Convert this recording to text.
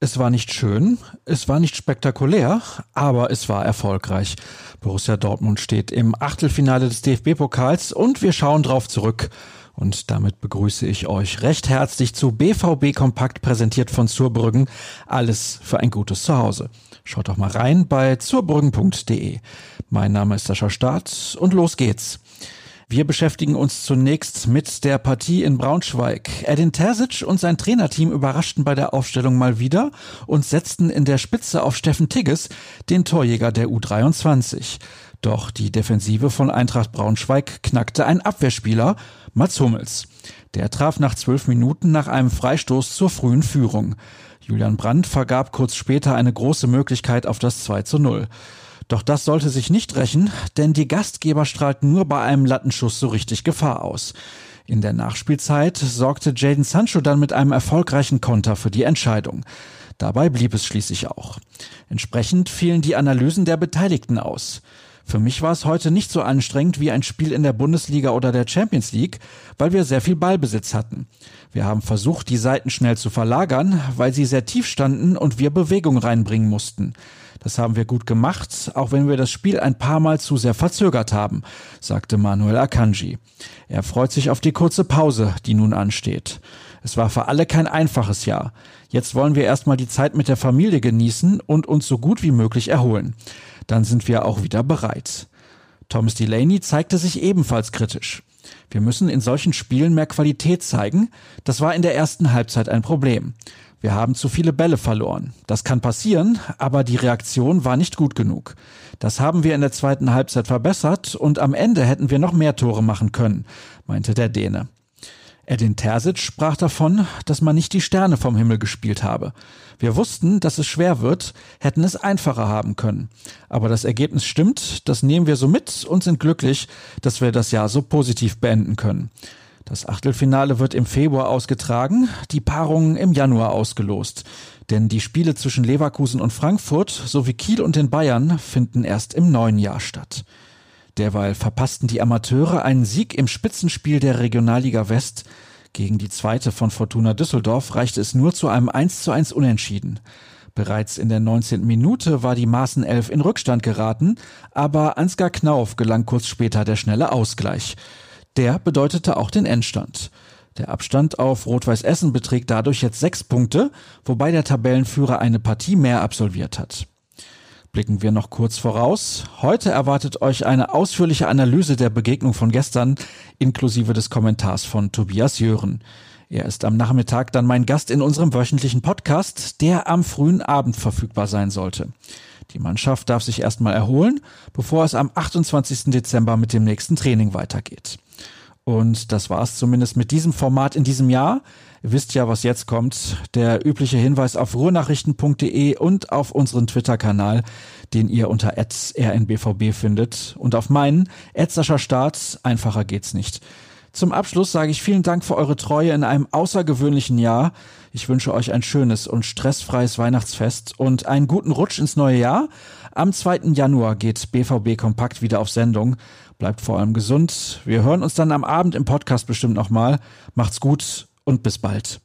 Es war nicht schön, es war nicht spektakulär, aber es war erfolgreich. Borussia Dortmund steht im Achtelfinale des DFB-Pokals und wir schauen drauf zurück. Und damit begrüße ich euch recht herzlich zu BVB Kompakt präsentiert von Zurbrüggen. Alles für ein gutes Zuhause. Schaut doch mal rein bei zurbrüggen.de. Mein Name ist Sascha Staat und los geht's. Wir beschäftigen uns zunächst mit der Partie in Braunschweig. Edin Terzic und sein Trainerteam überraschten bei der Aufstellung mal wieder und setzten in der Spitze auf Steffen Tigges, den Torjäger der U23. Doch die Defensive von Eintracht Braunschweig knackte ein Abwehrspieler, Mats Hummels. Der traf nach zwölf Minuten nach einem Freistoß zur frühen Führung. Julian Brandt vergab kurz später eine große Möglichkeit auf das 2 zu 0. Doch das sollte sich nicht rächen, denn die Gastgeber strahlten nur bei einem Lattenschuss so richtig Gefahr aus. In der Nachspielzeit sorgte Jaden Sancho dann mit einem erfolgreichen Konter für die Entscheidung. Dabei blieb es schließlich auch. Entsprechend fielen die Analysen der Beteiligten aus. Für mich war es heute nicht so anstrengend wie ein Spiel in der Bundesliga oder der Champions League, weil wir sehr viel Ballbesitz hatten. Wir haben versucht, die Seiten schnell zu verlagern, weil sie sehr tief standen und wir Bewegung reinbringen mussten. Das haben wir gut gemacht, auch wenn wir das Spiel ein paar Mal zu sehr verzögert haben, sagte Manuel Akanji. Er freut sich auf die kurze Pause, die nun ansteht. Es war für alle kein einfaches Jahr. Jetzt wollen wir erstmal die Zeit mit der Familie genießen und uns so gut wie möglich erholen. Dann sind wir auch wieder bereit. Thomas Delaney zeigte sich ebenfalls kritisch. Wir müssen in solchen Spielen mehr Qualität zeigen. Das war in der ersten Halbzeit ein Problem. Wir haben zu viele Bälle verloren. Das kann passieren, aber die Reaktion war nicht gut genug. Das haben wir in der zweiten Halbzeit verbessert und am Ende hätten wir noch mehr Tore machen können, meinte der Däne. Edin Terzic sprach davon, dass man nicht die Sterne vom Himmel gespielt habe. Wir wussten, dass es schwer wird, hätten es einfacher haben können. Aber das Ergebnis stimmt, das nehmen wir so mit und sind glücklich, dass wir das Jahr so positiv beenden können. Das Achtelfinale wird im Februar ausgetragen, die Paarungen im Januar ausgelost. Denn die Spiele zwischen Leverkusen und Frankfurt sowie Kiel und den Bayern finden erst im neuen Jahr statt. Derweil verpassten die Amateure einen Sieg im Spitzenspiel der Regionalliga West. Gegen die zweite von Fortuna Düsseldorf reichte es nur zu einem 1 zu 1 Unentschieden. Bereits in der 19. Minute war die Maßen 11 in Rückstand geraten, aber Ansgar Knauf gelang kurz später der schnelle Ausgleich. Der bedeutete auch den Endstand. Der Abstand auf Rot-Weiß Essen beträgt dadurch jetzt sechs Punkte, wobei der Tabellenführer eine Partie mehr absolviert hat. Blicken wir noch kurz voraus. Heute erwartet euch eine ausführliche Analyse der Begegnung von gestern, inklusive des Kommentars von Tobias Jören. Er ist am Nachmittag dann mein Gast in unserem wöchentlichen Podcast, der am frühen Abend verfügbar sein sollte. Die Mannschaft darf sich erstmal erholen, bevor es am 28. Dezember mit dem nächsten Training weitergeht. Und das war's zumindest mit diesem Format in diesem Jahr. Ihr wisst ja, was jetzt kommt. Der übliche Hinweis auf ruhrnachrichten.de und auf unseren Twitter-Kanal, den ihr unter rnbvb findet. Und auf meinen, Start. Einfacher geht's nicht. Zum Abschluss sage ich vielen Dank für eure Treue in einem außergewöhnlichen Jahr. Ich wünsche euch ein schönes und stressfreies Weihnachtsfest und einen guten Rutsch ins neue Jahr. Am 2. Januar geht BVB Kompakt wieder auf Sendung. Bleibt vor allem gesund. Wir hören uns dann am Abend im Podcast bestimmt nochmal. Macht's gut und bis bald.